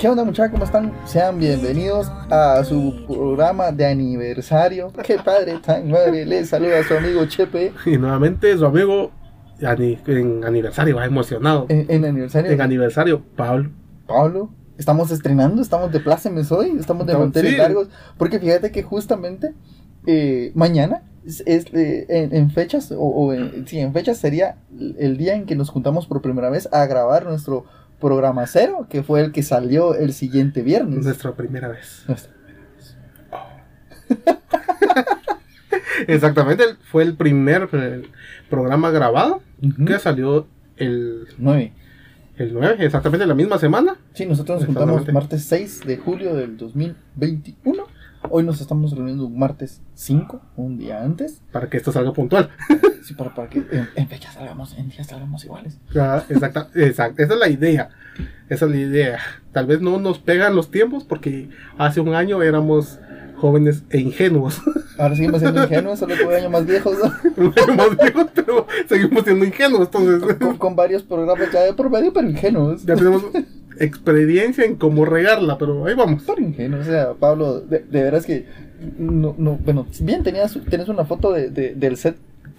¿Qué onda muchachos? ¿Cómo están? Sean bienvenidos a su programa de aniversario. Qué padre, tan madre. Les saluda a su amigo Chepe. Y nuevamente su amigo ani- en aniversario, va emocionado. En, en aniversario. En aniversario, Pablo. Pablo, estamos estrenando, estamos de plácemes hoy, estamos de manteles sí. largos. Porque fíjate que justamente eh, mañana, es, es, eh, en, en fechas, o, o en, sí, en fechas sería el día en que nos juntamos por primera vez a grabar nuestro programa cero, que fue el que salió el siguiente viernes. Nuestra primera vez. Nuestra- Exactamente, el- fue el primer programa grabado que salió el, Nueve. el 9, exactamente la misma semana. Sí, nosotros nos juntamos Exactamente. martes 6 de julio del 2021. Hoy nos estamos reuniendo un martes 5, un día antes. Para que esto salga puntual. Sí, para, para que en, en fechas salgamos, en días salgamos iguales. Ah, Exacta, exacto, esa es la idea. Esa es la idea. Tal vez no nos pegan los tiempos porque hace un año éramos jóvenes e ingenuos. Ahora seguimos siendo ingenuos, solo que un año más viejos, ¿no? Un año más viejos, pero seguimos siendo ingenuos. Entonces, con, con varios programas ya de por medio, pero ingenuos. ya tenemos experiencia en cómo regarla, pero ahí vamos. Pero ingenuos, o sea, Pablo, de, de veras que, no, no, bueno, bien tenías, tienes una foto de, de- del set,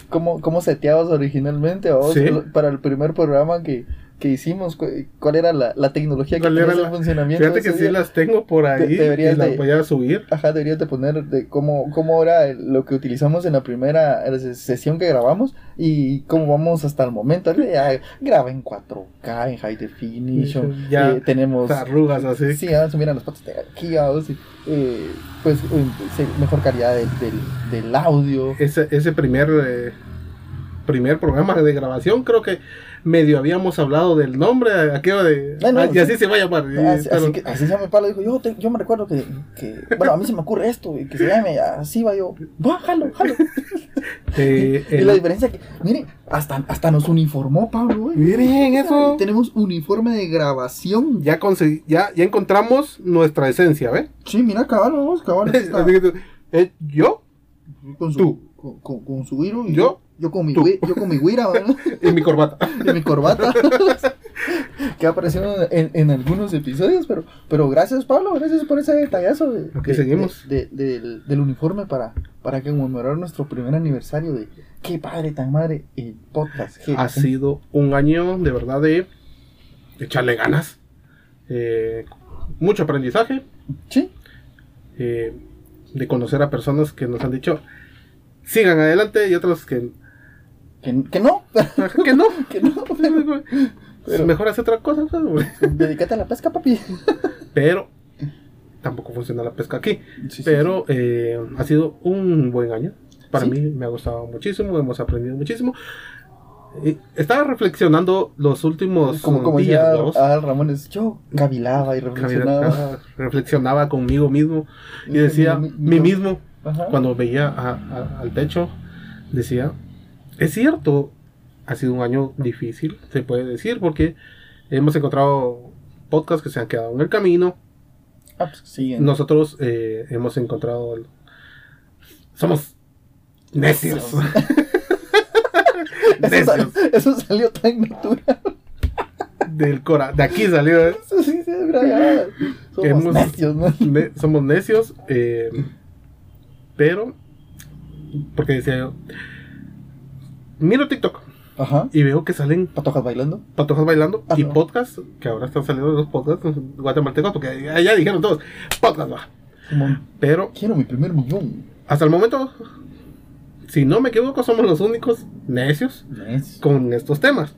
cómo, cómo seteabas originalmente, vos, Sí. para el primer programa que, que hicimos, cu- cuál era la, la tecnología que ¿Cuál tenía la- funcionamiento. Fíjate que sí día? las tengo por ahí De- deberías y las de- voy a subir. Ajá, deberías de poner de cómo, cómo era el- lo que utilizamos en la primera sesión que grabamos y cómo vamos hasta el momento. Ya graba en 4K, en High Definition. Ya, eh, tenemos... Arrugas así. Sí, ah, se miran las patas de aquí, ah, eh, pues mejor calidad del, del, del audio. Ese, ese primer, eh, primer programa de grabación, creo que medio habíamos hablado del nombre, aquello de... Ah, no, ah, y así sí. se va a llamar. Así, pero- así, que, así se llama Pablo, dijo, yo, te- yo me recuerdo que, que, bueno, a mí se me ocurre esto, y que se llame así, va yo, va, jalo, jalo. eh, Y el- la diferencia que, miren, hasta, hasta nos uniformó Pablo, güey. Miren eso. Tenemos uniforme de grabación. Ya, ya, ya encontramos nuestra esencia, ¿ves? Sí, mira, que tú- eh, yo con su, tú. Con, con, con su guiro y Yo, yo con mi, tú. yo con mi guira, ¿verdad? y mi corbata. y mi corbata. que ha aparecido en, en algunos episodios, pero, pero gracias Pablo, gracias por ese detallazo de, Aquí de- seguimos. de- de- del, del uniforme para, para conmemorar nuestro primer aniversario de qué padre tan madre el podcast. que- ha sido un año de verdad de echarle ganas. eh, mucho aprendizaje. Sí, eh, de conocer a personas que nos han dicho sigan adelante y otros que, que, que no, que no. que no, pero, Pero- Mejor hacer otra cosa. ¿sabes? dedícate a la pesca, papi. Pero tampoco funciona la pesca aquí. Sí, sí, Pero eh, ha sido un buen año. Para mí me ha gustado muchísimo, hemos aprendido muchísimo. Y estaba reflexionando los últimos Como, como días. Adal Ramones, yo cavilaba y reflexionaba. Reflexionaba, reflexionaba conmigo mismo y decía, Mi- mi- mí mismo, Ajá. cuando veía a- a- al techo, decía, es cierto, ha sido un año difícil, se puede decir, porque hemos encontrado podcasts que se han quedado en el camino, Ah, pues, siguen. nosotros eh, hemos encontrado, el- somos necios. eso, sal- necios. eso salió tan natural. Del cora, de aquí salió, ¿eh? Eso sí, sí, ya. Somos Hemos- necios, ¿no? Ne- somos necios, eh, pero, porque decía yo, miro TikTok Ajá. y veo que salen Patojas bailando. patojas bailando Ah, y no. podcasts, que ahora están saliendo los podcasts guatemaltecos, porque ya, ya dijeron todos, podcast va. Simón, Pero quiero mi primer millón. hasta el momento, si no me equivoco, somos los únicos necios con estos temas.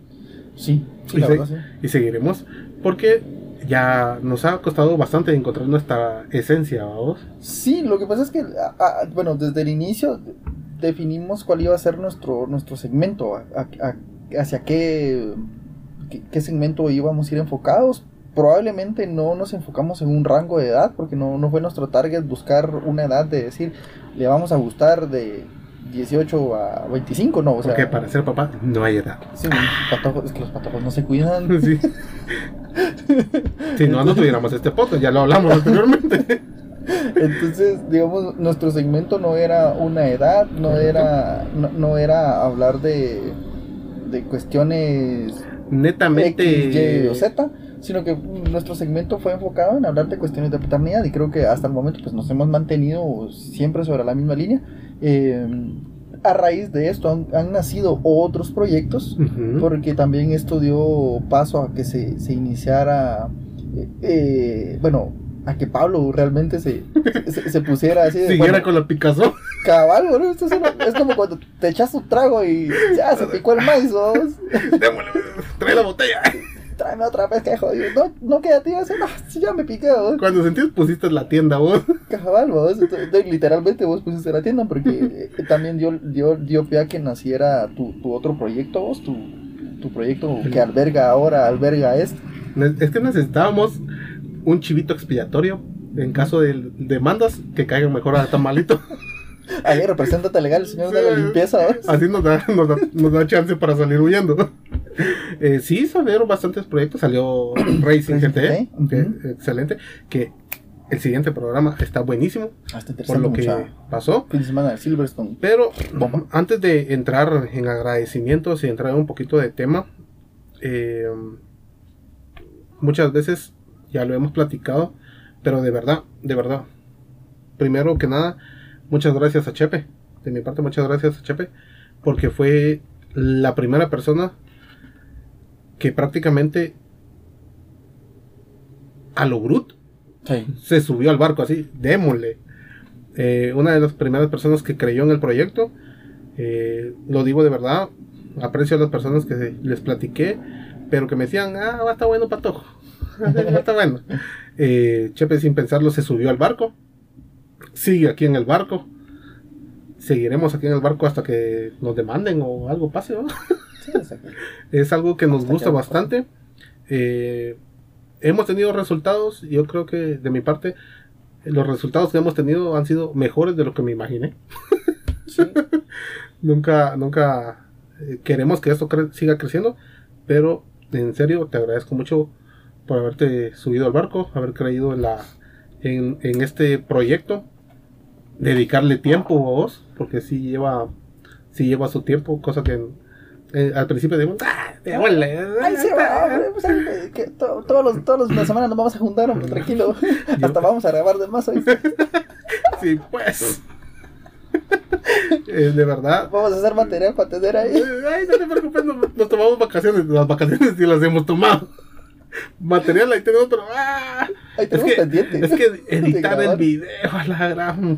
Sí, sí, Y la se- verdad, sí. Y seguiremos, porque ya nos ha costado bastante encontrar nuestra esencia, vamos. Sí, lo que pasa es que, a- a- bueno, desde el inicio definimos cuál iba a ser nuestro, nuestro segmento, a- hacia qué, qué, qué segmento íbamos a ir enfocados. Probablemente no nos enfocamos en un rango de edad, porque no, no fue nuestro target buscar una edad de decir, le vamos a gustar de 18 a 25, no, o sea... porque para ser papá no hay edad. sí, patojos- es que los patojos no se cuidan. Sí. si no, no tuviéramos este podcast, ya lo hablamos anteriormente. Entonces, digamos, nuestro segmento no era una edad, no era, no, no era hablar de, de cuestiones Netamente. X, Y o Z, sino que nuestro segmento fue enfocado en hablar de cuestiones de paternidad y creo que hasta el momento pues nos hemos mantenido siempre sobre la misma línea. Eh, a raíz de esto han, han nacido otros proyectos, Ujú. porque también esto dio paso a que se, se iniciara, eh, eh, bueno, a que Pablo realmente se, se, se pusiera así de Siguiera bueno, con la Picasso. cabal, boludo, esto es, una- es como cuando te echas un trago y ya se picó el maíz, vos. Trae la botella. tráeme otra vez que jodido, no, no queda tío, no, ya me piqué, vos. Cuando sentís, pusiste la tienda vos. Cabal, vos, entonces, literalmente vos pusiste la tienda porque eh, también dio, dio, dio pie a que naciera tu, tu otro proyecto, vos, tu, tu proyecto que alberga ahora, alberga esto. Es que necesitábamos un chivito expiatorio en caso de demandas que caigan mejor a tamalito. Ahí, represéntate legal, el señor de la Sí. limpieza, vos. Así nos da, nos da, nos da chance para salir huyendo. Eh, sí, salieron bastantes proyectos. Salió Racing GT, ujú. excelente. Que el siguiente programa está buenísimo Hasta por lo que pasó. Fin de semana de Silverstone. Pero Bomba. antes de entrar en agradecimientos y entrar en un poquito de tema, eh, muchas veces ya lo hemos platicado, pero de verdad, de verdad. Primero que nada, muchas gracias a Chepe. De mi parte, muchas gracias a Chepe, porque fue la primera persona que prácticamente a lo brut Sí. se subió al barco así, démosle. Eh, una de las primeras personas que creyó en el proyecto, eh, lo digo de verdad, aprecio a las personas que les platiqué, pero que me decían, ah, va estar bueno, patojo, estar bueno. Eh, Chepe sin pensarlo se subió al barco, sigue aquí en el barco, seguiremos aquí en el barco hasta que nos demanden o algo pase, ¿no? Sí, exacto. Es algo que nos Hasta gusta que- bastante. Eh, hemos tenido resultados. Yo creo que de mi parte, los resultados que hemos tenido han sido mejores de lo que me imaginé. Sí. Nunca, nunca eh, queremos que esto cre- siga creciendo, pero en serio te agradezco mucho por haberte subido al barco, haber creído en la en, en este proyecto, dedicarle tiempo a vos, porque sí lleva sí lleva su tiempo, cosa que eh, al principio decimos, ah, démosle, Ay, sí, va, pues, ay, que to- todos los, todos los de la semana nos vamos a juntar, hombre, tranquilo. Hasta vamos a grabar de más hoy. sí, pues. Eh, de verdad, Vamos a hacer material para tener ahí. Ay, no te preocupes, nos, nos tomamos vacaciones. Las vacaciones sí las hemos tomado. Material ahí tenemos, pero. ¡ah! Ahí Es que, pendiente. es que editar el video a la gran.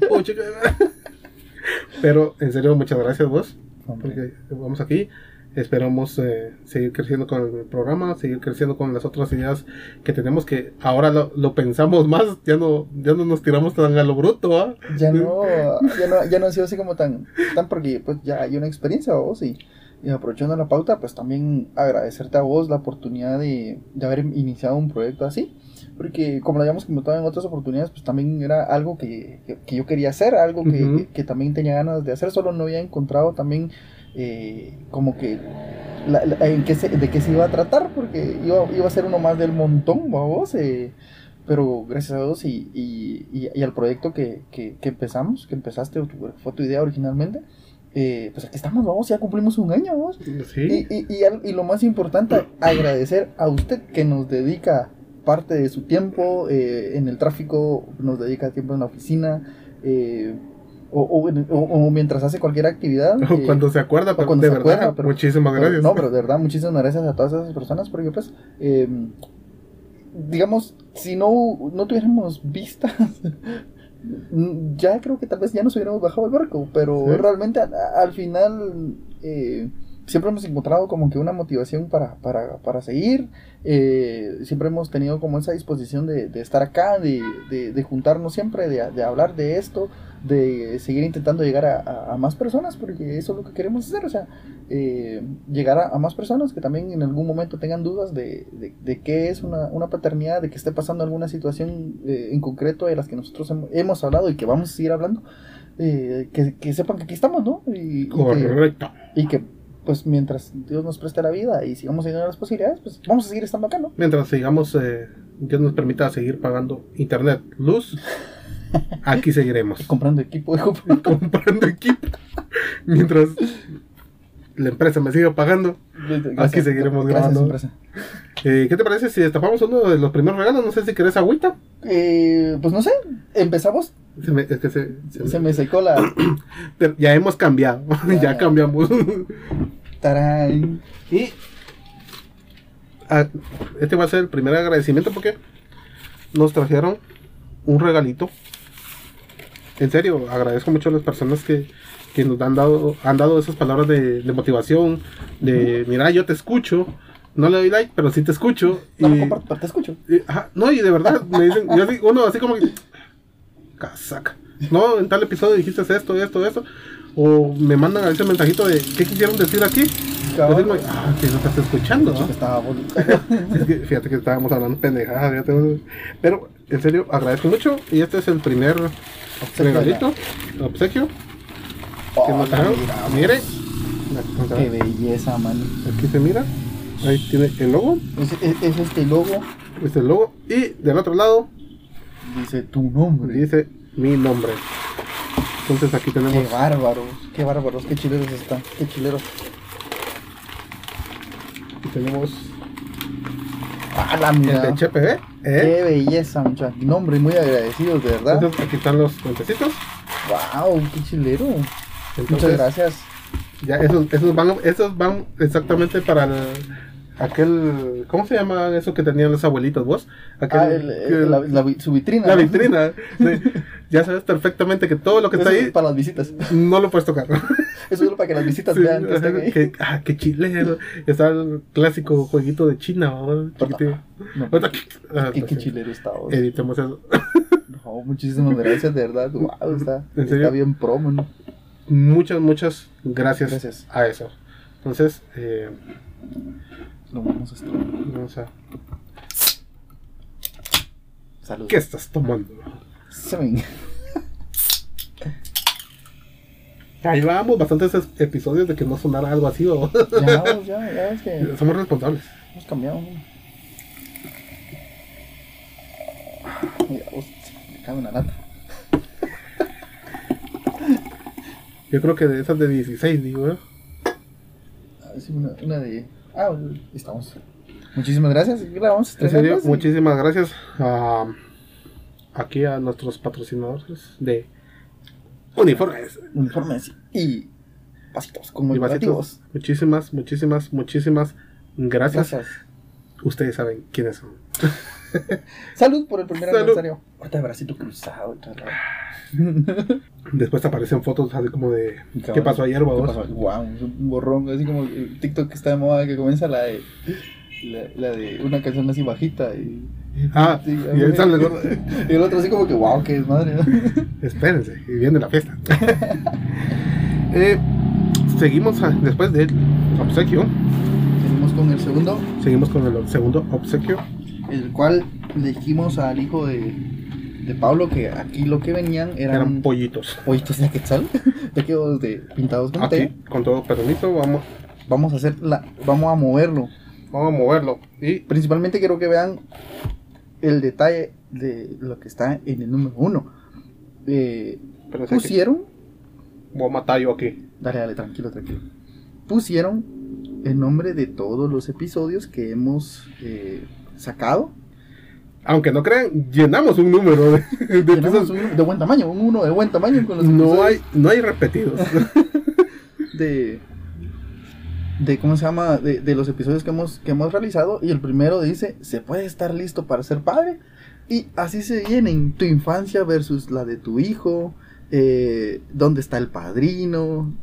Pero en serio, muchas gracias vos. Hombre. Porque vamos aquí. Esperamos eh, seguir creciendo con el programa, seguir creciendo con las otras ideas que tenemos que ahora lo, lo pensamos más, ya no, ya no nos tiramos tan a lo bruto, ¿ah? Ya no, ya no, ya no ha sido así como tan, tan porque pues ya hay una experiencia vos y, y aprovechando la pauta, pues también agradecerte a vos la oportunidad de, de haber iniciado un proyecto así. Porque como lo habíamos comentado en otras oportunidades, pues también era algo que, que, que yo quería hacer, algo que, que también tenía ganas de hacer, solo no había encontrado también eh, como que la- la- en qué se, de qué se iba a tratar, porque iba, iba a ser uno más del montón, vos, eh, pero gracias a Dios y, y, y- y al proyecto que, que, que empezamos, que empezaste, fue tu idea originalmente, eh, pues aquí estamos, vamos, ya cumplimos un año, vos. Sí. Y, y, y, lo más importante, agradecer a usted que nos dedica parte de su tiempo eh, en el tráfico, nos dedica tiempo en la oficina, eh, o, o, en- o- o mientras hace cualquier actividad. O eh, cuando se acuerda, pero cuando de se verdad, acuerda, pero- muchísimas pero- gracias. No, pero de verdad, muchísimas gracias a todas esas personas, porque pues, digamos, si no, no tuviéramos vistas, ya creo que tal vez ya nos hubiéramos bajado el barco, pero Sí. realmente a- a- al final eh, siempre hemos encontrado como que una motivación para, para, para seguir, eh, siempre hemos tenido como esa disposición de, de estar acá, de, de, de juntarnos siempre, de, de hablar de esto, de seguir intentando llegar a, a- a más personas, porque eso es lo que queremos hacer, o sea, eh, llegar a, a más personas que también en algún momento tengan dudas de, de, de qué es una, una paternidad, de que esté pasando alguna situación eh, en concreto de las que nosotros hemos, hemos hablado y que vamos a seguir hablando, eh, que, que sepan que aquí estamos, ¿no? Y, y que, Correcto. y que, pues mientras Dios nos preste la vida y sigamos teniendo las posibilidades, pues vamos a seguir estando acá, ¿no? Mientras sigamos, eh, Dios nos permita seguir pagando internet, luz, aquí seguiremos. Comprando equipo, hijo. comprando equipo. Mientras la empresa me siga pagando, Aquí seguiremos Gracias, grabando. empresa. Eh, ¿Qué te parece si destapamos uno de los primeros regalos? No sé si querés agüita. Eh, pues no sé, empezamos. Se me- es que se- se- Se me secó la. pero ya hemos cambiado. Ya. cambiamos. Tarán. y ah, este va a ser el primer agradecimiento porque nos trajeron un regalito. En serio, agradezco mucho a las personas que, que nos han dado, han dado esas palabras de, de motivación, de mira, yo te escucho, no le doy like, pero sí te escucho. No y- comparto, pero te escucho. y, ajá, no, y de verdad, me dicen, yo así, uno así como que, casaca. No, en tal episodio dijiste esto, esto, esto. O me mandan a veces mensajito de, ¿qué quisieron decir aquí? Cabal. Decirme, ah, que no estás escuchando, ¿no? estaba bonito. Es que fíjate que estábamos hablando pendejadas, pero en serio, agradezco mucho. Y este es el primer regalito, obsequio que Oh, nos trajeron. mira, Mire, Qué belleza, man. aquí se mira, ahí tiene el logo, Es, es- es este logo. este es el logo. Y del otro lado Dice tu nombre. dice mi nombre. Entonces aquí Qué tenemos bárbaros, qué bárbaros, qué chileros están, qué chileros. aquí tenemos Ah, la de. ¿eh? Qué belleza, muchachos. Nombre, muy agradecidos, de verdad. Entonces aquí están los puentecitos. Wow, qué chilero. Muchas Entonces, gracias. Ya, esos, esos, van, esos van exactamente para el, aquel. ¿Cómo se llama eso que tenían los abuelitos vos? Aquel, Ah, el- el- que- la, la vi- su vitrina. la ¿no? vitrina. sí. Ya sabes perfectamente que todo lo que está Eso es ahí para las visitas. no lo puedes tocar. Eso es para que las visitas Sí, vean que están ahí. que- ah, qué chilero. Está el clásico jueguito de China, ¿no? Chiquitito. No, ah, qué, qué chilero está. vos. Editemos eso. No, muchísimas gracias, de verdad. Wow, está, está bien promo, ¿no? Muchas, muchas gracias, Gracias. a eso. Entonces, eh, Lo vamos a estar. vamos a. Salud. ¿Qué estás tomando? Semen. Ya llevábamos bastantes es- episodios de que no sonara algo así o Ya, ya, ya es que somos responsables. hemos cambiado, ¿no? Mira, me cabe una lata. Yo creo que de esas de 16, digo, ¿eh? A ver si una, una de. Ah, estamos. Muchísimas gracias. Grabamos En serio, sí. muchísimas gracias a, aquí a nuestros patrocinadores de uniformes Uniformes y pasitos y conmemorativos. vasitos. Muchísimas, muchísimas, muchísimas gracias. Gracias. Ustedes saben quiénes son. Salud por el primer Salud. aniversario. Ahorita de bracito cruzado y todo. Después aparecen fotos así como de ¿qué pasó ayer. Guau, es un borrón, así como el TikTok que está de moda, que comienza la de, la, la de una canción así bajita y... Ah, Sí, y ahí sale y el otro así como que, wow, qué desmadre. Espérense, y viene la fiesta. Eh, seguimos a- después del obsequio. Seguimos con el segundo, Seguimos con el segundo obsequio. el cual le dijimos al hijo de, de Pablo que aquí lo que venían eran, Eran pollitos. pollitos de quetzal, pequeños de pintados con Aquí, té. con todo permiso, vamos, Vamos a hacer la, vamos a moverlo. vamos a moverlo. Y Principalmente quiero que vean el detalle de lo que está en el número uno. Eh, pero sé que pusieron, voy a matar yo aquí. dale, dale, tranquilo, tranquilo. Pusieron el nombre de todos los episodios que hemos eh, sacado. Aunque no crean, llenamos un número de, de episodios. un de buen tamaño, un uno de buen tamaño con los No episodios hay, no hay repetidos. de de cómo se llama de, de los episodios que hemos que hemos realizado y el primero dice se puede estar listo para ser padre y así se vienen tu infancia versus la de tu hijo eh, dónde está el padrino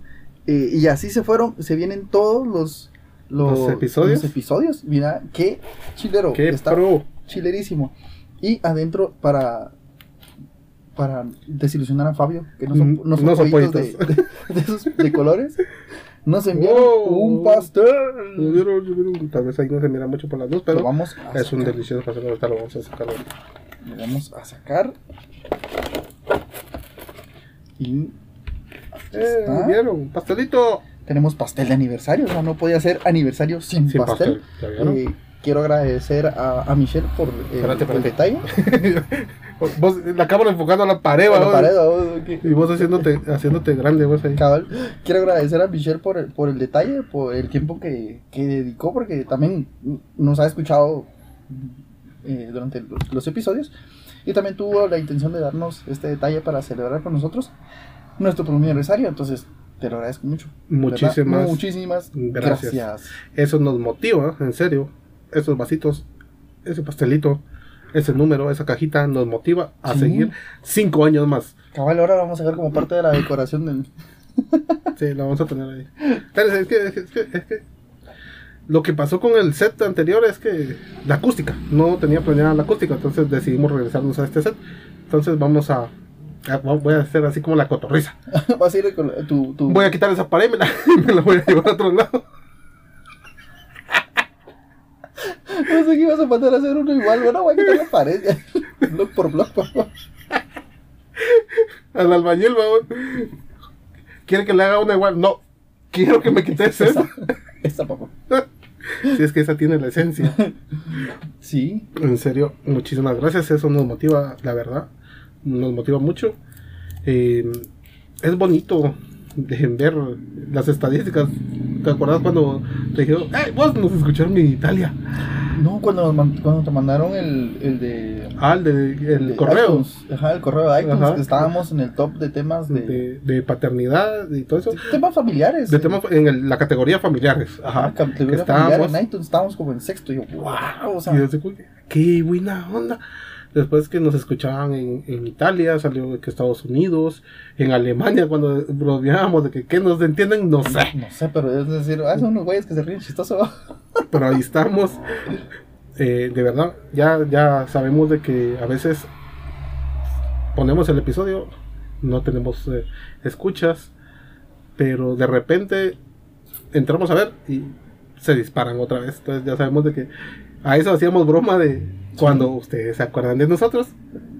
eh, y así se fueron se vienen todos los ¿Los episodios? los episodios mira qué chilero Qué está pro. chilerísimo y adentro para para desilusionar a Fabio que no son, Mm, no son, no son pollitos de, pollitos. de, de esos de colores nos enviaron Wow. un pastel Tal vez ahí no se mira mucho por la luz, lo pero vamos es un sacar. delicioso pastel. Ahorita lo vamos a sacar. Lo vamos a sacar y Eh, está. ¿Vieron? Pastelito. tenemos pastel de aniversario o sea, no podía ser aniversario sin, Sin pastel. Eh, quiero agradecer a, a Michelle por eh, Espérate, el detalle Vos, la cámara enfocando a la pared, A la pared, ¿va? Ok. Y vos haciéndote, haciéndote grande, vos ahí. Cabal, quiero agradecer a Michelle por el, por el detalle, por el tiempo que, que dedicó, porque también nos ha escuchado eh, durante los, los episodios y también tuvo la intención de darnos este detalle para celebrar con nosotros nuestro primer aniversario. Entonces, te lo agradezco mucho. ¿verdad? Muchísimas Muchísimas gracias. gracias. Eso nos motiva, en serio. Esos vasitos, ese pastelito, ese número, esa cajita nos motiva a Sí. seguir cinco años más. Cabal, ahora lo vamos a ver como parte de la decoración del. Sí, lo vamos a tener ahí. Pero es que, es que, es que- es que lo que pasó con el set anterior es que la acústica, no tenía planeada la acústica, entonces decidimos regresarnos a este set. Entonces vamos a, a- voy a hacer así como la cotorriza. Vas a ir con tu. tu... Voy a quitar esa pared y me la, me la voy a llevar a otro lado. No sé qué ibas a mandar a hacer uno igual. Bueno, voy a quitar la pared ya. Block por block, por favor. Al albañil, vamos. ¿Quiere que le haga una igual? No. Quiero que me quites Esa, esa. esa, papá. Si es que esa tiene la esencia. Sí, En serio, muchísimas gracias. Eso nos motiva, la verdad. Nos motiva mucho. Eh, es bonito de ver las estadísticas. ¿Te acuerdas cuando te dijeron, hey, vos nos escucharon en Italia? No, cuando, nos cuando te mandaron el, el de. Ah, el, de- el de correo iTunes. Ajá, el correo de iTunes. Ajá. que estábamos en el top de temas de. de, de paternidad y todo eso. de temas familiares. De temas en el- la categoría familiares. Ajá, Ajá. categoría que estábamos- familiar en iTunes. Estábamos como en sexto. Y yo, wow, o sea. Y que, qué buena onda. Después que nos escuchaban en, en Italia, salió que Estados Unidos, en Alemania, cuando bromeábamos de que, ¿qué nos entienden? No sé. No sé, pero es decir, ah, son unos güeyes que se ríen chistoso. Pero ahí estamos. Eh, de verdad, ya, ya sabemos de que a veces ponemos el episodio, no tenemos eh, escuchas, pero de repente entramos a ver y se disparan otra vez. Entonces ya sabemos de que a eso hacíamos broma de cuando ustedes se acuerdan de nosotros.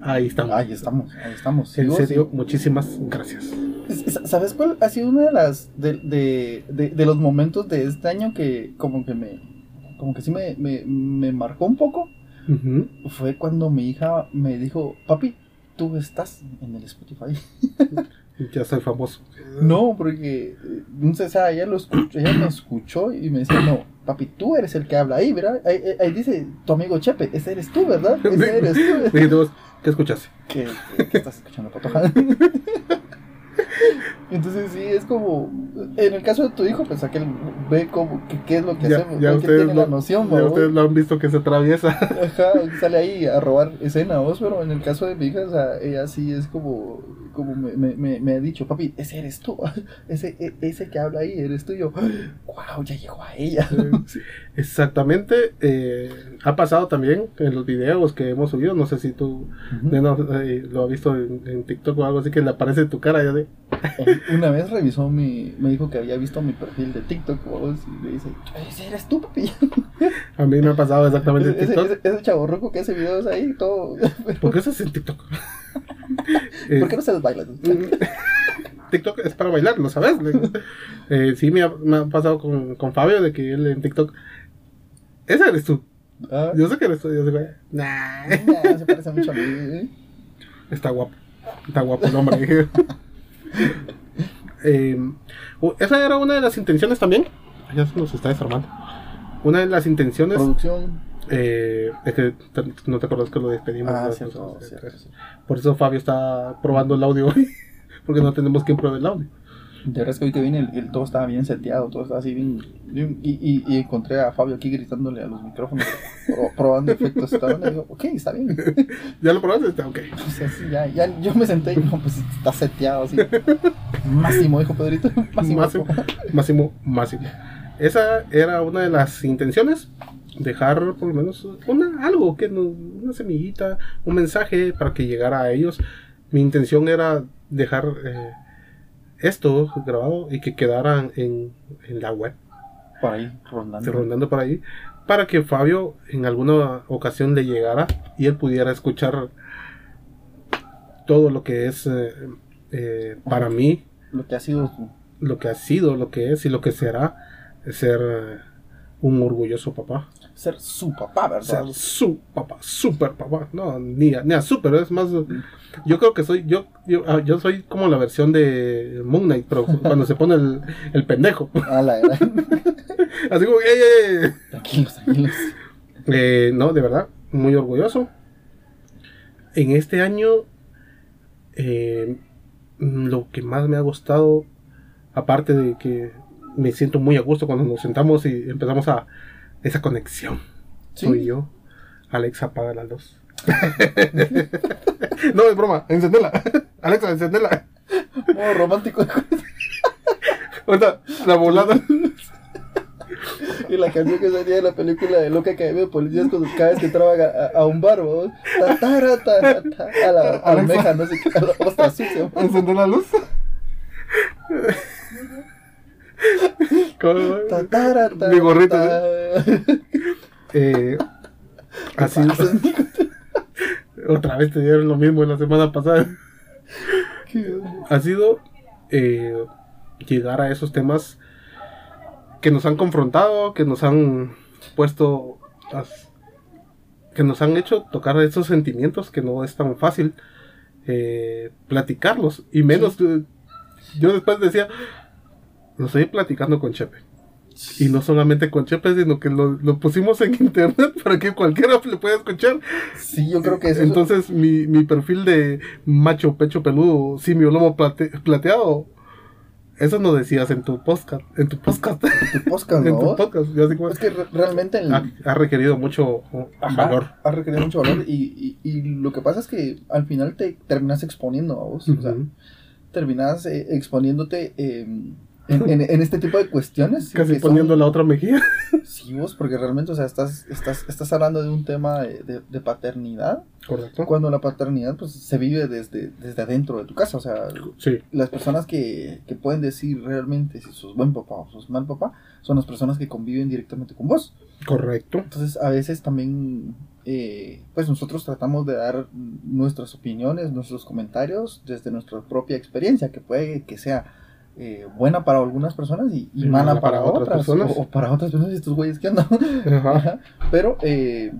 Ahí estamos. Ahí estamos, ahí estamos. en serio, sigo. muchísimas gracias. ¿Sabes cuál ha sido una de las de, de, de, de los momentos de este año que como que me como que sí me, me, me marcó un poco? Ujú. Fue cuando mi hija me dijo, papi, tú estás en el Spotify. Ya soy famoso. No, porque eh, no sé, o sea, ella lo escuchó, ella me escuchó y me decía, no, papi, tú eres el que habla ahí, ¿verdad? Ahí, ahí- dice tu amigo Chepe, ese eres tú, ¿verdad? Ese eres tú. ¿qué escuchaste? que- que estás escuchando Patoja. Entonces sí, es como, en el caso de tu hijo, pues aquel ve como, que, qué es lo que Ya, hacemos, ya ustedes, tiene lo, la noción, ya ¿va, ustedes lo han visto que se atraviesa. Ajá, sale ahí a robar escena, vos, pero en el caso de mi hija, o sea, ella sí es como, como me, me, me, me ha dicho, papi, ese eres tú, ese, e- ese que habla ahí eres tú, y yo, wow, ya llegó a ella. Exactamente. eh, ha pasado también en los videos que hemos subido. No sé si tú eh, lo has visto en, en TikTok o algo así que le aparece tu cara. Ya de, Una vez revisó mi, me dijo que había visto mi perfil de TikTok, vos, y me dice, ese eres tú, papi. a mí me ha pasado exactamente en Ese, TikTok. ese, ese chaborruco que hace videos ahí, todo. ¿Por qué estás en TikTok? Eh, ¿Por qué no se baila? TikTok es para bailar, ¿lo sabes? Eh, sí, me ha, me ha pasado con, con Fabio de que él en TikTok. Ese eres tú. Ah, Yo sé que eres tú. Yo sé que. Nah. nah, se parece mucho a mí. ¿eh? Está guapo. Está guapo el hombre. Eh, u- esa era una de las intenciones también. Ya se nos está desarmando. Una de las intenciones. Producción. eh, es que no te acuerdas que lo despedimos. Ah. Por eso Fabio está probando el audio hoy. Porque no tenemos quien pruebe el audio. De verdad es que hoy que vine, el, el- todo estaba bien seteado, todo estaba así bien. bien- y, y, y encontré a Fabio aquí gritándole a los micrófonos, pro- probando efectos. y todo, y digo, ok, está bien. ¿Ya lo probaste? Está ok. O sea, sí, ya, ya, yo me senté y no, pues está seteado así. Máximo, dijo Pedrito. Máximo. Máximo, máximo, máximo. Esa era una de las intenciones. Dejar por lo menos una, algo, que una semillita, un mensaje para que llegara a ellos. Mi intención era dejar eh, esto grabado y que quedaran en, en la web, Por ahí, rondando. rondando por ahí, para que Fabio en alguna ocasión le llegara y él pudiera escuchar todo lo que es eh, eh, para mí Lo que ha sido lo que ha sido, lo que es y lo que será ser eh, un orgulloso papá. Ser su papá, ¿verdad? Ser su papá, super papá. No, ni a, ni a super, es más. Yo creo que soy. Yo, yo, ah, yo soy como la versión de Moon Knight, pero cuando se pone el, el pendejo. A la era. Así como, ¡ey, ey, ey! Tranquilos, tranquilos. Eh, no, de verdad, muy orgulloso. En este año, eh, lo que más me ha gustado, aparte de que me siento muy a gusto cuando nos sentamos y empezamos a esa conexión, Sí. soy yo. Alexa, apaga la luz. no, es broma, encendela. Alexa, encendela. Modo romántico. Ahorita, la volada. Y la canción que salía de la película de Loca Academia de Policías cuando cada vez que entraban a, un bar, ¿vos? Ta, tara, ta, ta, ta, a la almeja, no sé qué, a la ostra sucia. ¿no? Encender la luz. ¿Cómo? Mi gorrito. Eh, así, otra vez te dieron lo mismo la semana pasada. Qué- Ha sido eh, llegar a esos temas que nos han confrontado, que nos han puesto, as- que nos han hecho tocar esos sentimientos que no es tan fácil eh, platicarlos. Y menos, yo después decía, lo estoy platicando con Chepe. Y no solamente con Chepe, sino que lo, lo pusimos en internet para que cualquiera le pueda escuchar. Sí, yo creo que eso Entonces mi, mi perfil de macho pecho peludo, simio lomo plate- plateado, eso no decías en tu podcast, en tu podcast, tu podcast, en tu ¿no? podcast. Yo así como- Es que re- realmente el, ha, ha requerido mucho uh, Ajá, valor. Ha requerido mucho valor y, y, y lo que pasa es que al final te terminas exponiendo a vos. O sea, terminas eh, exponiéndote eh, en, en- en este tipo de cuestiones. Casi son- poniendo la otra mejilla. Sí, vos, porque realmente, o sea, estás, estás, estás hablando de un tema de, de- de paternidad, Correcto. cuando la paternidad pues se vive desde, desde adentro de tu casa. O sea, Sí, las personas que, que pueden decir realmente si sos buen papá o sos mal papá son las personas que conviven directamente con vos. correcto. Entonces, a veces también, eh, pues nosotros tratamos de dar nuestras opiniones, nuestros comentarios desde nuestra propia experiencia, que puede que sea eh, buena para algunas personas y, y Y mala mala para, para otras personas. O, o para otras personas y estos güeyes que andan. Ajá. Pero eh,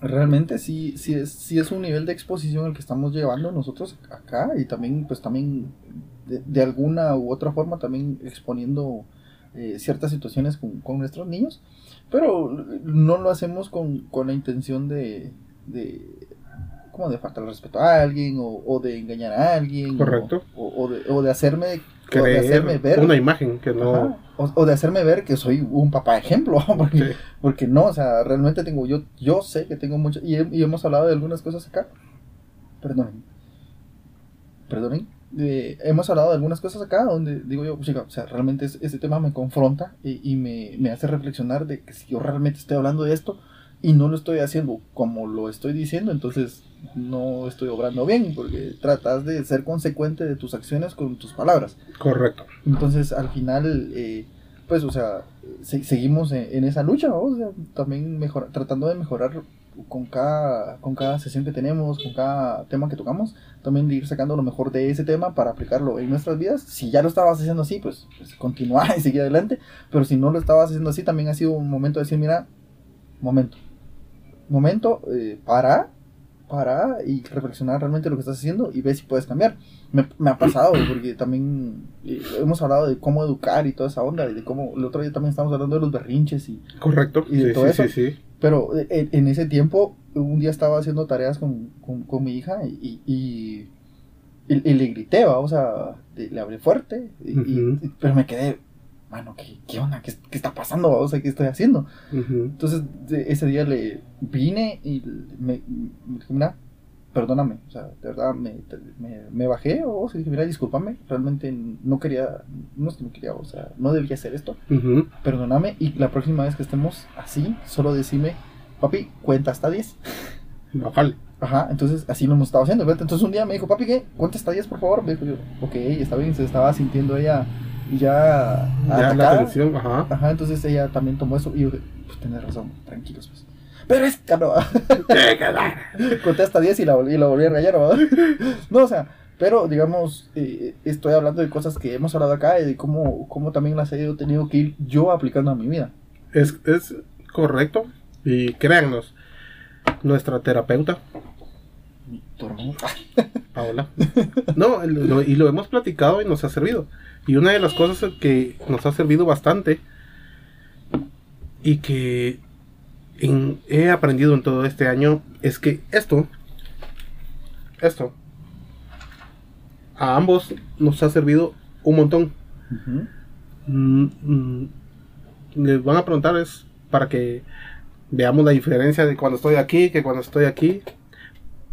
realmente sí, sí, es, sí es un nivel de exposición el que estamos llevando nosotros acá y también, pues también de, de alguna u otra forma también exponiendo eh, ciertas situaciones con, con nuestros niños, pero no lo hacemos con, con la intención de, de como de faltar el respeto a alguien o, o de engañar a alguien Correcto. o, o de, o de hacerme o de hacerme ver una imagen que no. O, o de hacerme ver que soy un papá ejemplo porque, Sí. porque no, o sea, realmente tengo, yo, yo sé que tengo mucho, y, he- y hemos hablado de algunas cosas acá, perdonen, perdonen, eh, hemos hablado de algunas cosas acá donde digo yo, chica, o sea, realmente es- este tema me confronta y, y me, me hace reflexionar de que si yo realmente estoy hablando de esto y no lo estoy haciendo como lo estoy diciendo, entonces no estoy obrando bien, porque tratas de ser consecuente de tus acciones con tus palabras. Correcto. Entonces, al final, eh, pues, o sea, se- seguimos en, en esa lucha, ¿no? O sea, también mejora, tratando de mejorar con cada, con cada sesión que tenemos, con cada tema que tocamos, también de ir sacando lo mejor de ese tema para aplicarlo en nuestras vidas. Si ya lo estabas haciendo así, pues, pues continuar y seguir adelante, pero si no lo estabas haciendo así, también ha sido un momento de decir, mira, momento, momento, eh, para, para y reflexionar realmente lo que estás haciendo y ve si puedes cambiar. Me, me ha pasado, porque también eh, hemos hablado de cómo educar y toda esa onda, y de cómo el otro día también estamos hablando de los berrinches, y, Correcto. Y de sí, todo sí, eso. sí, sí. pero en, en ese tiempo, un día estaba haciendo tareas con, con, con mi hija y, y, y- y le grité, ¿va? o sea, le, le hablé fuerte, y- pero me quedé, mano, ¿qué, qué onda? ¿Qué, qué está pasando? va? O sea, ¿qué estoy haciendo? Entonces, ese día le vine y me, me dije, mira, perdóname, o sea, de verdad me, me, me bajé o sea, dije, mira, discúlpame, realmente no quería, no es que no quería, o sea, no debía hacer esto, perdóname y la próxima vez que estemos así, solo decime, papi, cuenta hasta 10. Bájale. Ajá, entonces así lo hemos estado haciendo, ¿verdad? Entonces un día me dijo, papi, ¿qué? Cuenta hasta 10, por favor. Me dijo yo, ok, está bien, se estaba sintiendo ella ya Ya la atención, ajá. Ajá, entonces ella también tomó eso y yo dije, pues tenés razón, tranquilos pues. Pero es que no, conté hasta 10 y la, volví, y la volví a rayar, ¿verdad? No, o sea, pero digamos, eh, estoy hablando de cosas que hemos hablado acá y de cómo, cómo también las he ido tenido que ir yo aplicando a mi vida. Es, es correcto. Y créannos, nuestra terapeuta. Paola, no, lo- y lo hemos platicado y nos ha servido. Y una de las cosas que nos ha servido bastante y que en- he aprendido en todo este año es que esto, esto, a ambos nos ha servido un montón. Mm, mm, les van a preguntar es para que veamos la diferencia de cuando estoy aquí que cuando estoy aquí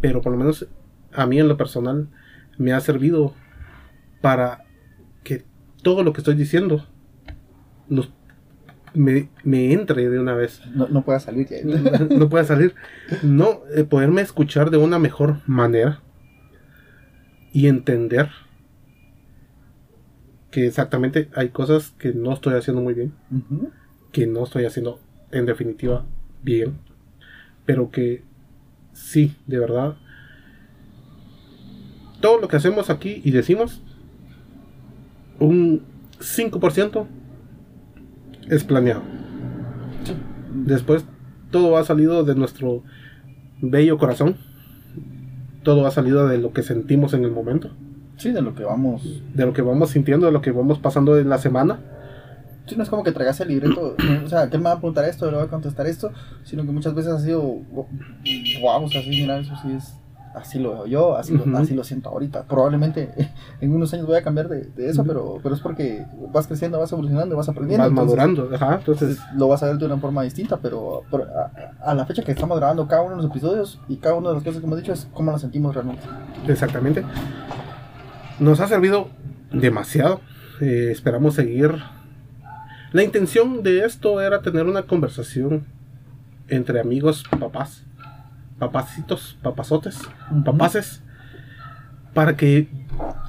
pero por lo menos a mí en lo personal me ha servido para todo lo que estoy diciendo los- me, me entre de una vez No, no pueda salir. ya. no pueda salir no eh, poderme escuchar de una mejor manera y entender que exactamente hay cosas que no estoy haciendo muy bien que no estoy haciendo en definitiva bien, pero que sí, de verdad, todo lo que hacemos aquí y decimos, un 5% es planeado. Sí. Después todo ha salido de nuestro bello corazón, todo ha salido de lo que sentimos en el momento, Sí, de lo que vamos. de lo que vamos sintiendo, de lo que vamos pasando en la semana. Sí, no es como que traigas el libreto. O sea, que me va a preguntar esto, le voy a contestar esto. Sino que muchas veces ha sido. Wow, o sea, sí, mira, eso sí es. Así lo veo yo, así, lo, así lo siento ahorita. Probablemente en unos años voy a cambiar de, de eso, pero, pero es porque vas creciendo, vas evolucionando, vas aprendiendo. Vas entonces- madurando, ajá, entonces lo vas a ver de una forma distinta, pero, pero a, a la fecha que estamos grabando cada uno de los episodios y cada una de las cosas que hemos dicho es cómo las sentimos realmente. Exactamente. Nos ha servido demasiado. Eh, esperamos seguir. La intención de esto era tener una conversación entre amigos, papás, papacitos, papazotes, papaces, para que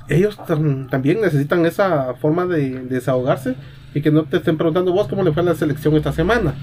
ellos tam- también necesitan esa forma de desahogarse y que no te estén preguntando vos cómo le fue la selección esta semana,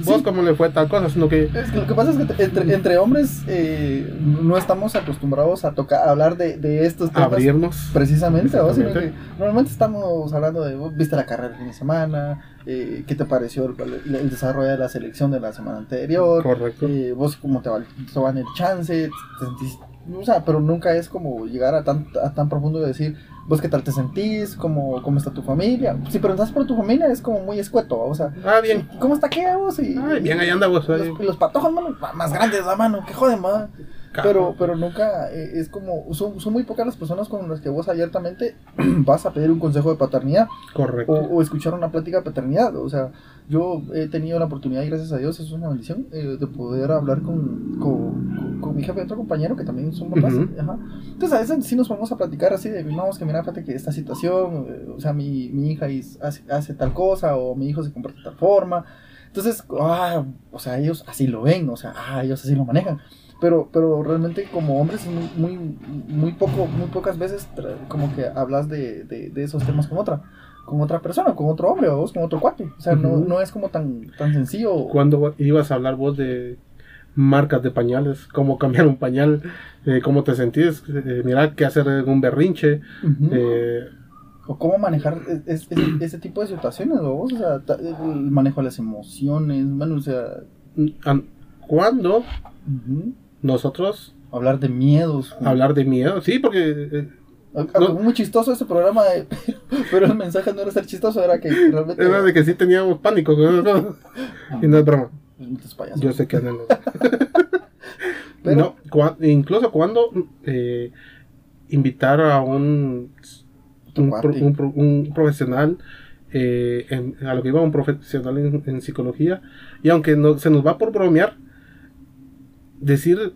vos Sí. cómo le fue tal cosa, sino que Es que lo que pasa es que entre, entre hombres eh, no estamos acostumbrados a tocar, a hablar de, de estos temas abrirnos. precisamente, ¿no? Sino que normalmente estamos hablando de, "Oh, viste la carrera el fin de semana, eh, qué te pareció el, desarrollo de la selección de la semana anterior, Correcto. eh, vos cómo te va, te va en el chance, te sentís- o sea, pero nunca es como llegar a tan, a tan profundo de decir, vos qué tal te sentís, cómo, cómo está tu familia. Si preguntas por tu familia es como muy escueto, o sea, Ah, bien. ¿cómo está qué vos? Y, Ay, bien, ahí anda vos. ahí. los, patojos, mano, ma- más grandes, la mano, que joden, man. Pero, pero nunca eh, es como, son, son muy pocas las personas con las que vos abiertamente vas a pedir un consejo de paternidad Correcto. o, o escuchar una plática de paternidad. O sea, yo he tenido la oportunidad, y gracias a Dios, es una bendición, eh, de poder hablar con, con, con- con mi jefe y otro compañero que también son papás. Ujú. ajá. Entonces, a veces sí nos vamos a platicar así de, vamos que mira, fíjate que esta situación, eh, o sea, mi, mi hija is- hace, hace tal cosa o mi hijo se comporta de tal forma. Entonces, ah, o sea, ellos así lo ven, o sea, ah, ellos así lo manejan. Pero, pero realmente como hombres es muy, muy, muy poco, muy pocas veces como que hablas de, de, de esos temas con otra, con otra persona, con otro hombre o vos con otro cuate. O sea, no, no es como tan, tan sencillo. Cuando ibas a hablar vos de marcas de pañales, cómo cambiar un pañal, eh, cómo te sentís, eh, mira qué hacer en un berrinche, eh, o cómo manejar es- es- ese, ese tipo de situaciones, ¿no? vos? O sea, el manejo de las emociones, bueno, o sea, an- cuando ujú. Nosotros hablar de miedos. hablar de miedo, sí, porque eh, Algo no. Muy chistoso ese programa, de- pero, el mensaje no era ser chistoso, era que realmente... era de que sí teníamos pánico, ¿no? y no es broma, payasos. yo sé que andan Pero- No, cua- incluso cuando eh, invitar a un un, pro- un pro- un profesional eh, en- a lo que iba un profesional en, en psicología y aunque no, se nos va por bromear decir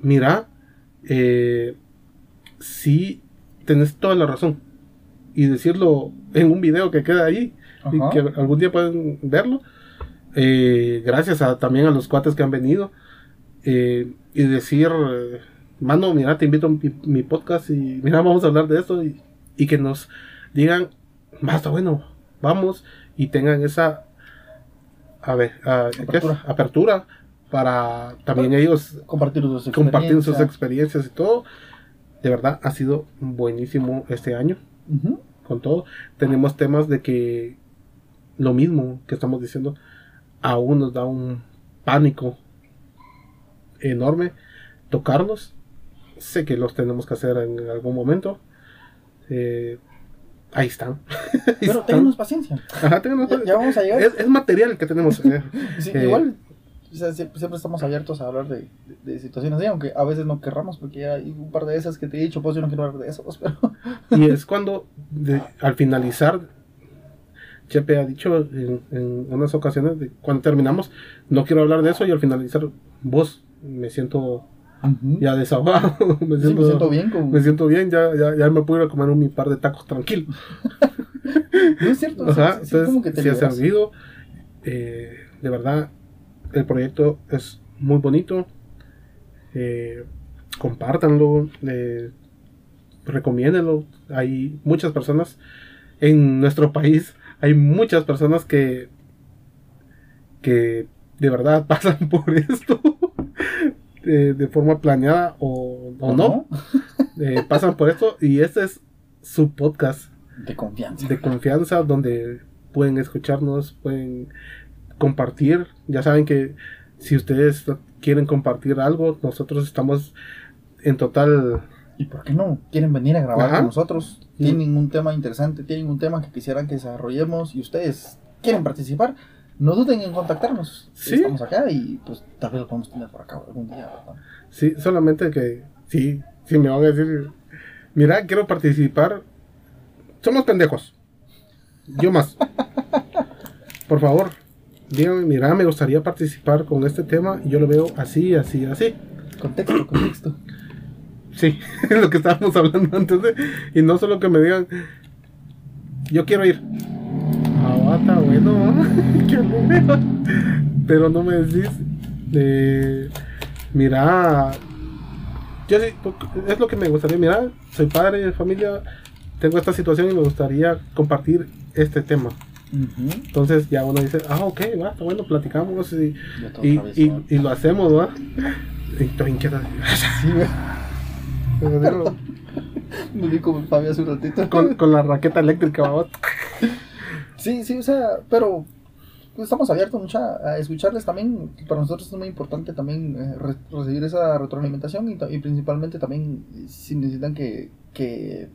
mira eh, sí tenés toda la razón y decirlo en un video que queda ahí y que algún día pueden verlo eh, gracias a, también a los cuates que han venido eh, y decir mano mira te invito a mi, mi podcast y mira vamos a hablar de esto y, y que nos digan basta bueno vamos y tengan esa a ver ah, ¿qué es? Apertura. Para también ellos compartir sus compartir sus experiencias. y todo de verdad ha sido buenísimo este año con todo. Tenemos temas de que lo mismo que estamos diciendo, aún nos da un pánico enorme tocarlos. Sé que los tenemos que hacer en algún momento. Eh, ahí están. Ahí Pero están. tenemos paciencia. Ajá, téngannos Ya, ya vamos a llegar. Es, es material que tenemos. eh. Sí, Eh, igual, o sea, siempre, siempre estamos abiertos a hablar de, de- de situaciones así, aunque a veces no querramos, porque ya hay un par de esas que te he dicho, pues yo no quiero hablar de eso, pero... Y es cuando, de- al finalizar, Chepe ha dicho en, en unas ocasiones, de, cuando terminamos, no quiero hablar de eso, y al finalizar, vos, me siento ya desahogado, me, Sí, siento, me siento bien con... me siento bien, ya, ya, ya me puedo ir a comer un mi par de tacos tranquilo. No es cierto, Ajá, sí, sí, como que entonces, te si ha servido, eh, de verdad, el proyecto es muy bonito. Eh, compártanlo, eh, recomiéndenlo. Hay muchas personas en nuestro país, hay muchas personas que, que de verdad pasan por esto eh, de forma planeada o, o no. Eh, pasan por esto y este es su podcast De confianza. de confianza donde pueden escucharnos, pueden compartir. Ya saben que si ustedes quieren compartir algo, nosotros estamos en total... ¿Y por qué no? ¿Quieren venir a grabar Ajá. con nosotros? ¿Tienen un tema interesante? ¿Tienen un tema que quisieran que desarrollemos? Y ustedes quieren participar? No duden en contactarnos. Sí. Estamos acá y pues tal vez lo podemos tener por acá algún día, ¿verdad? Sí, solamente que sí, sí me van a decir, mira, quiero participar. Somos pendejos. Yo más. Por favor, díganme, mira, me gustaría participar con este tema. y Yo lo veo así, así, así. Contexto, contexto. Sí, es lo que estábamos hablando antes de, y no solo que me digan, yo quiero ir. Ah, está bueno, qué alegre. Pero no me decís, eh, mira, yo sí, es lo que me gustaría, mira, soy padre de familia, tengo esta situación y me gustaría compartir este tema. Entonces ya uno dice, ah, ok, va, está bueno, platicamos y, y, y- lo hacemos, ¿va? Y estoy inquieta. Sí. Me vi como Fabio hace un ratito. con, con la raqueta eléctrica, ¿va? Sí, sí, o sea, pero pues, estamos abiertos mucha, a escucharles también. Para nosotros es muy importante también eh, re- recibir esa retroalimentación y, y principalmente también eh, si necesitan que, que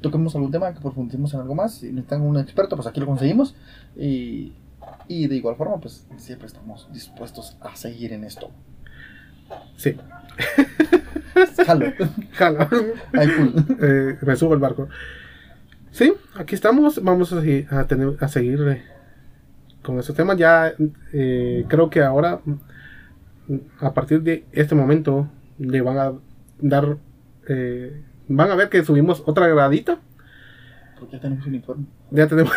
toquemos algún tema, que profundicemos en algo más, si necesitan un experto, pues aquí lo conseguimos. Y, y de igual forma, pues siempre estamos dispuestos a seguir en esto. Sí, Jalo. jala. Ay, cool. eh, me subo al barco. Sí, aquí estamos. Vamos a, seguir- a, tener, a seguir eh, con este tema. Ya eh, creo que ahora, a partir de este momento, le van a dar. Eh, van a ver que subimos otra gradita. Porque ya tenemos uniforme. Ya tenemos.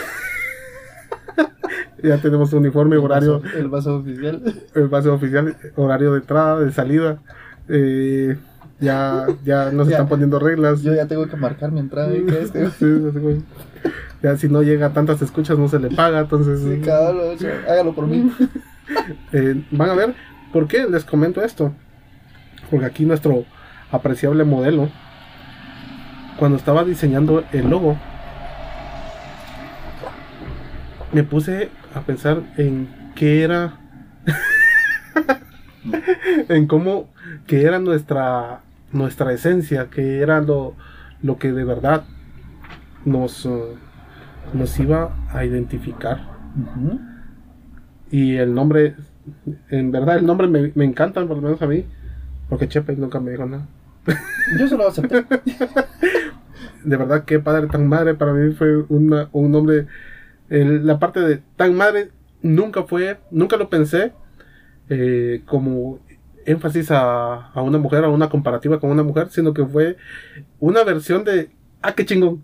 ya tenemos uniforme, horario. El vaso, el vaso oficial. el base oficial, horario de entrada, de salida. eh, ya, ya nos Ya. están poniendo reglas. Yo ya tengo que marcar mi entrada que este. Sí, ya si no llega a tantas escuchas no se le paga, entonces Sí, cabrón, o sea, hágalo por mí. eh, van a ver por qué les comento esto. Porque aquí nuestro apreciable modelo, cuando estaba diseñando el logo, me puse a pensar en qué era, en cómo, que era nuestra, nuestra esencia, que era lo, lo que de verdad nos, eh, nos iba a identificar. Y el nombre, en verdad el nombre me, me encanta, por lo menos a mí, porque Chepe nunca me dijo nada. Yo se lo acepté. De verdad, qué padre tan madre, para mí fue una- un nombre, el- la parte de tan madre nunca fue, nunca lo pensé eh, como énfasis a, a una mujer, a una comparativa con una mujer, sino que fue una versión de, ah, qué chingón.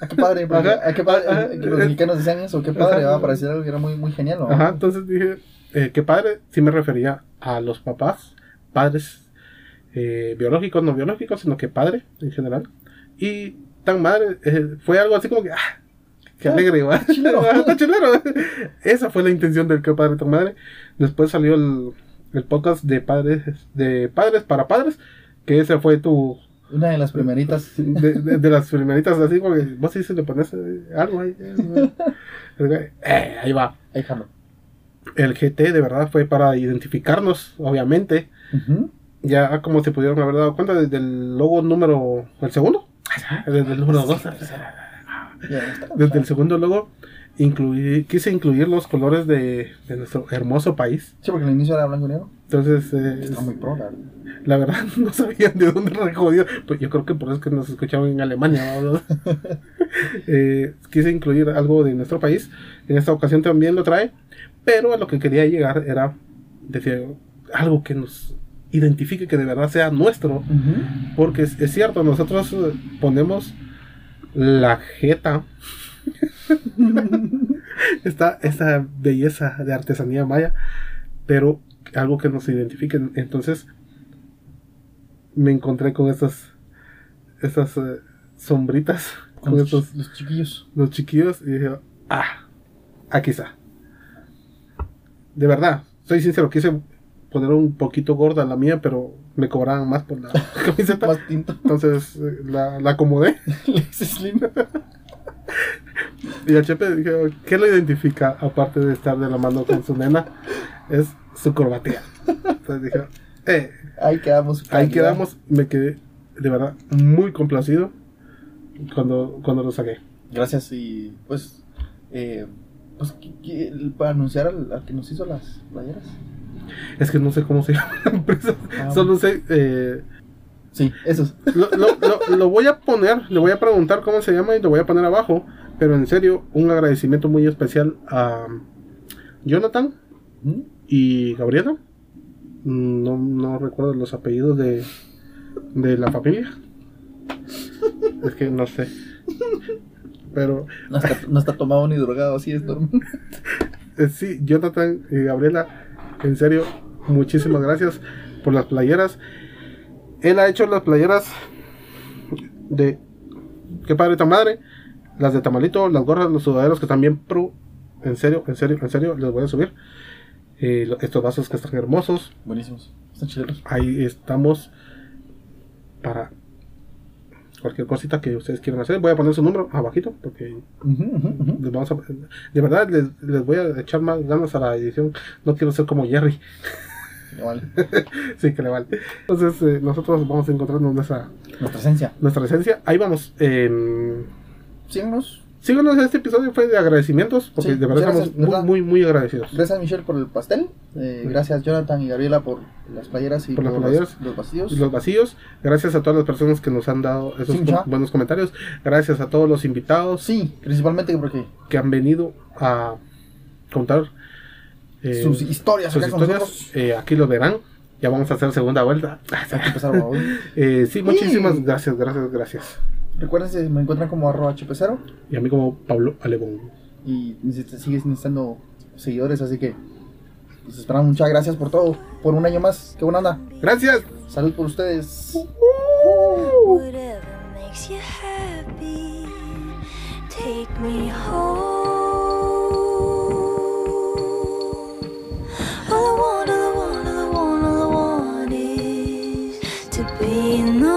Ah, qué padre, ah, qué padre, eh, que los mexicanos decían eso, qué padre, va a parecer algo que era muy, muy genial, ¿no? Ajá, entonces dije, eh, qué padre, sí me refería a los papás, padres eh, biológicos, no biológicos, sino que padre en general. Y tan madre, eh, fue algo así como que, ah, qué Ah, alegre, ¿va? chilero. Chilero. Esa fue la intención del qué padre tan madre. Después salió el, el podcast de padres, de padres para padres, que ese fue tu, Una de las primeritas. de, de- de las primeritas así, porque vos sí se le pones eh, algo ahí. eh, ahí va. Ahí jalo. El GT de verdad fue para identificarnos, obviamente. Ya como se pudieron haber dado cuenta desde el logo número... ¿El segundo? Desde el número 2. Ya, está. Desde el segundo logo quise incluir los colores de, de nuestro hermoso país. Sí, porque al inicio era blanco y negro. Entonces, eh, Está muy pro, la verdad. la verdad no sabían de dónde recogió. Pues yo creo que por eso es que nos escuchaban en Alemania. ¿no? Eh, quise incluir algo de nuestro país. En esta ocasión también lo trae. Pero a lo que quería llegar era decir algo que nos identifique, que de verdad sea nuestro. Porque es, es cierto, nosotros eh, ponemos la jeta. esta, esta belleza de artesanía maya, pero algo que nos identifique. Entonces me encontré con estas, estas eh, sombritas, con estos los chiquillos. los chiquillos, y dije, ah, aquí está. De verdad, soy sincero, quise poner un poquito gorda la mía, pero me cobraban más por la camiseta. Más tinto. Entonces eh, la, la acomodé y al Chepe dije, ¿qué lo identifica aparte de estar de la mano con su nena? Es su corbatilla. Entonces dije, eh, Ahí quedamos. ahí quedamos. Me quedé de verdad muy complacido cuando, cuando lo saqué. Gracias y pues. Eh, pues ¿qué- qué- para anunciar al, al que nos hizo las playeras. Es que no sé cómo se llama la empresa. Ah, Solo sé, eh, Sí, esos. lo, lo- lo- lo voy a poner, le voy a preguntar cómo se llama y lo voy a poner abajo. Pero en serio, un agradecimiento muy especial a Jonathan ¿Mm? y Gabriela. No, no recuerdo los apellidos de, de la familia. Es que no sé. Pero No está, no está tomado ni drogado, así es. eh, sí, Jonathan y Gabriela, en serio, muchísimas gracias por las playeras. Él ha hecho las playeras de qué padre tan madre, las de tamalito, las gorras, los sudaderos que también pro. En serio, en serio, en serio, les voy a subir. Eh, estos vasos que están hermosos. Buenísimos. Están chileros. Ahí estamos para cualquier cosita que ustedes quieran hacer. Voy a poner su número abajito porque les vamos a, de verdad les, les voy a echar más ganas a la edición. No quiero ser como Jerry. Vale. sí, que le vale. Entonces eh, nosotros vamos a encontrarnos nuestra, Nuestra esencia. nuestra esencia. Ahí vamos. Eh, Síganos. Síganos, este episodio fue de agradecimientos porque Sí, de verdad estamos muy, muy, muy agradecidos. Gracias Michelle por el pastel. Eh, Sí. Gracias Jonathan y Gabriela por las playeras y Por por, las los- playeras. los, vacíos. los vacíos. Gracias a todas las personas que nos han dado esos Sí, buenos comentarios. Gracias a todos los invitados. Sí, principalmente porque que han venido a contar eh, sus historias sus historias. Eh, aquí lo verán. Ya vamos a hacer segunda vuelta. Hoy. Eh, sí, muchísimas gracias, gracias, gracias. Recuerden si me encuentran como arroba chepecero. Y a mí como Pablo Alebón. Y sigues necesitando seguidores, así que les esperamos. Muchas gracias por todo, por un año más. Qué buena onda. Gracias. Salud por ustedes.